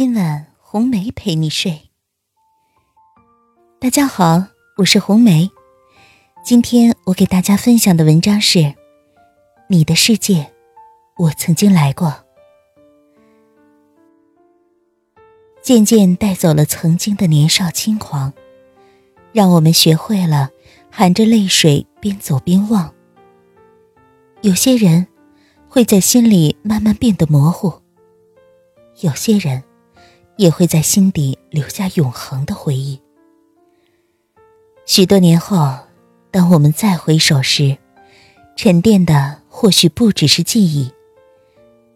今晚红梅陪你睡。大家好，我是红梅。今天我给大家分享的文章是《你的世界，我曾经来过》。渐渐带走了曾经的年少轻狂，让我们学会了含着泪水边走边望。有些人会在心里慢慢变得模糊，有些人。也会在心底留下永恒的回忆。许多年后，当我们再回首时，沉淀的或许不只是记忆，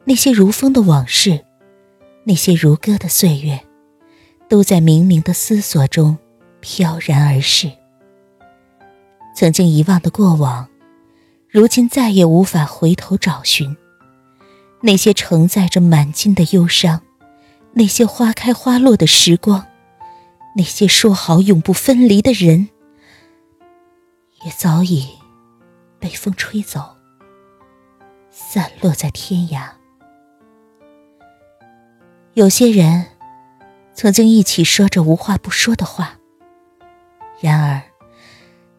那些如风的往事，那些如歌的岁月，都在冥冥的思索中飘然而逝。曾经遗忘的过往，如今再也无法回头找寻。那些承载着满襟的忧伤。那些花开花落的时光，那些说好永不分离的人，也早已被风吹走，散落在天涯。有些人曾经一起说着无话不说的话，然而，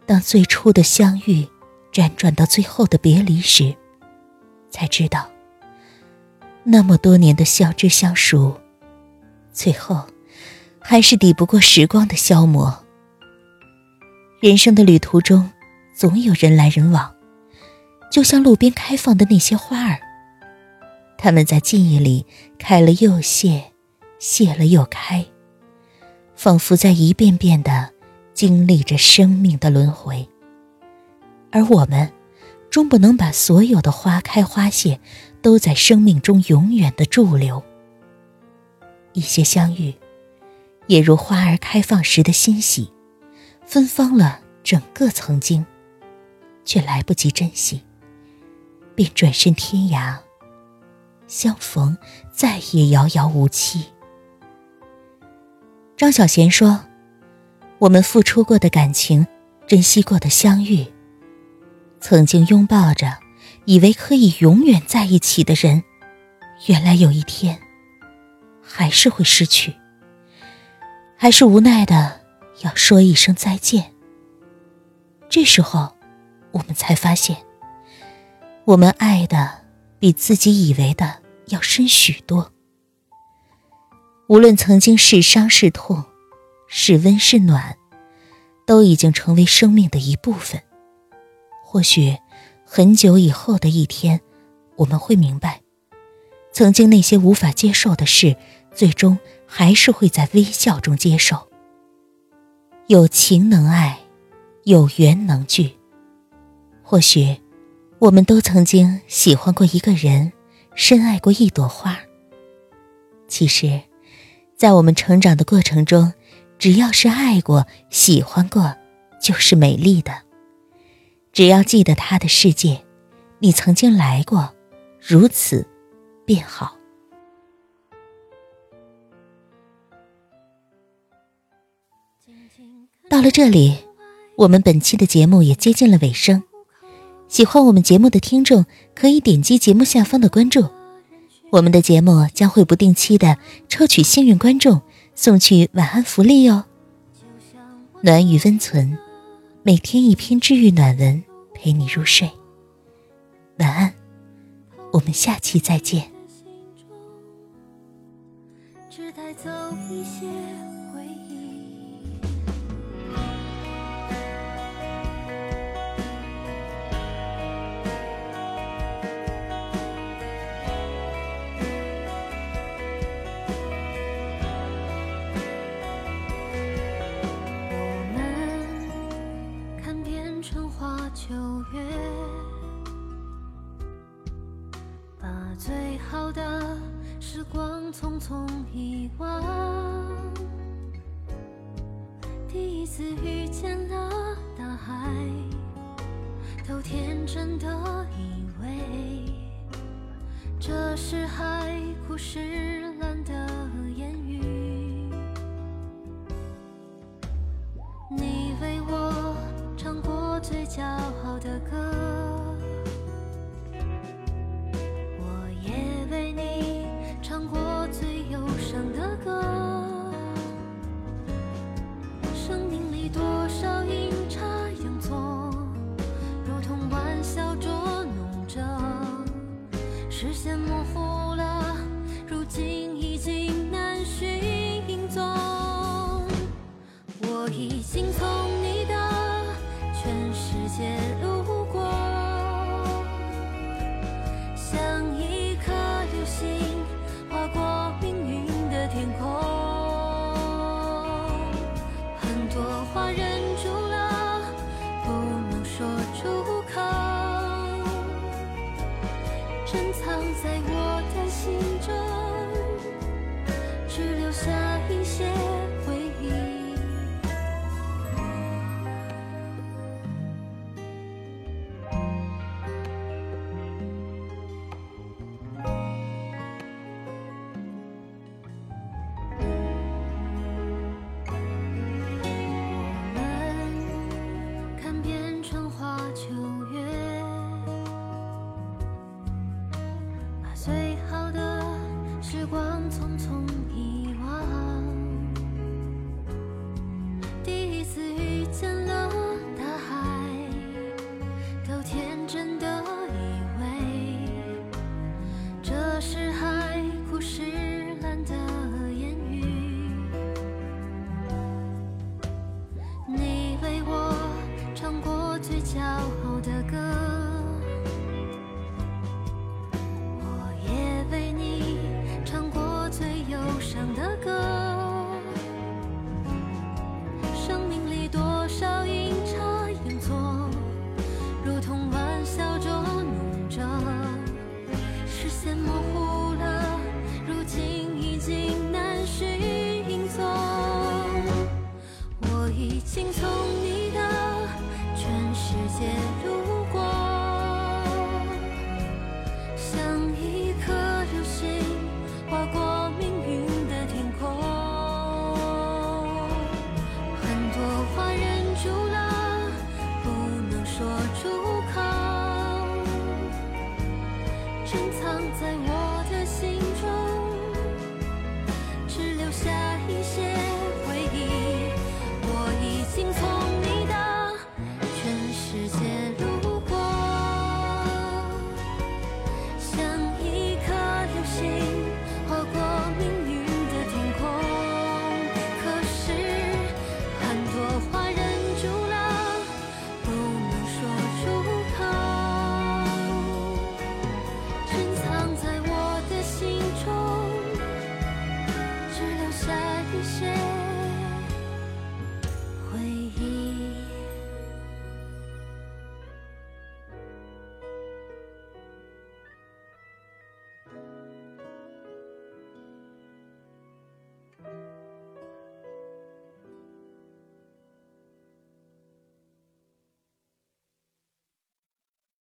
当最初的相遇辗转到最后的别离时，才知道，那么多年的相知相熟。最后，还是抵不过时光的消磨。人生的旅途中，总有人来人往，就像路边开放的那些花儿。它们在记忆里开了又谢，谢了又开，仿佛在一遍遍的经历着生命的轮回。而我们，终不能把所有的花开花谢，都在生命中永远的驻留。一些相遇，也如花儿开放时的欣喜，芬芳了整个曾经，却来不及珍惜，便转身天涯。相逢再也遥遥无期。张小娴说：“我们付出过的感情，珍惜过的相遇，曾经拥抱着，以为可以永远在一起的人，原来有一天。”还是会失去，还是无奈的要说一声再见。这时候，我们才发现，我们爱的比自己以为的要深许多。无论曾经是伤是痛，是温是暖，都已经成为生命的一部分。或许，很久以后的一天，我们会明白，曾经那些无法接受的事。最终还是会在微笑中接受。有情能爱，有缘能聚。或许，我们都曾经喜欢过一个人，深爱过一朵花。其实，在我们成长的过程中，只要是爱过、喜欢过，就是美丽的。只要记得他的世界，你曾经来过，如此，便好。到了这里，我们本期的节目也接近了尾声。喜欢我们节目的听众可以点击节目下方的关注，我们的节目将会不定期的抽取幸运观众送去晚安福利哦。暖与温存，每天一篇治愈暖文陪你入睡。晚安，我们下期再见。走一些回忆。我们看遍春花秋月把最好的时光匆匆遗忘，第一次遇见了大海，都天真的以为这是海枯石在我的心中只留下一些最好的时光匆匆遗忘，第一次遇见了大海，都天真的以为这是海枯石。已经从你的全世界路过。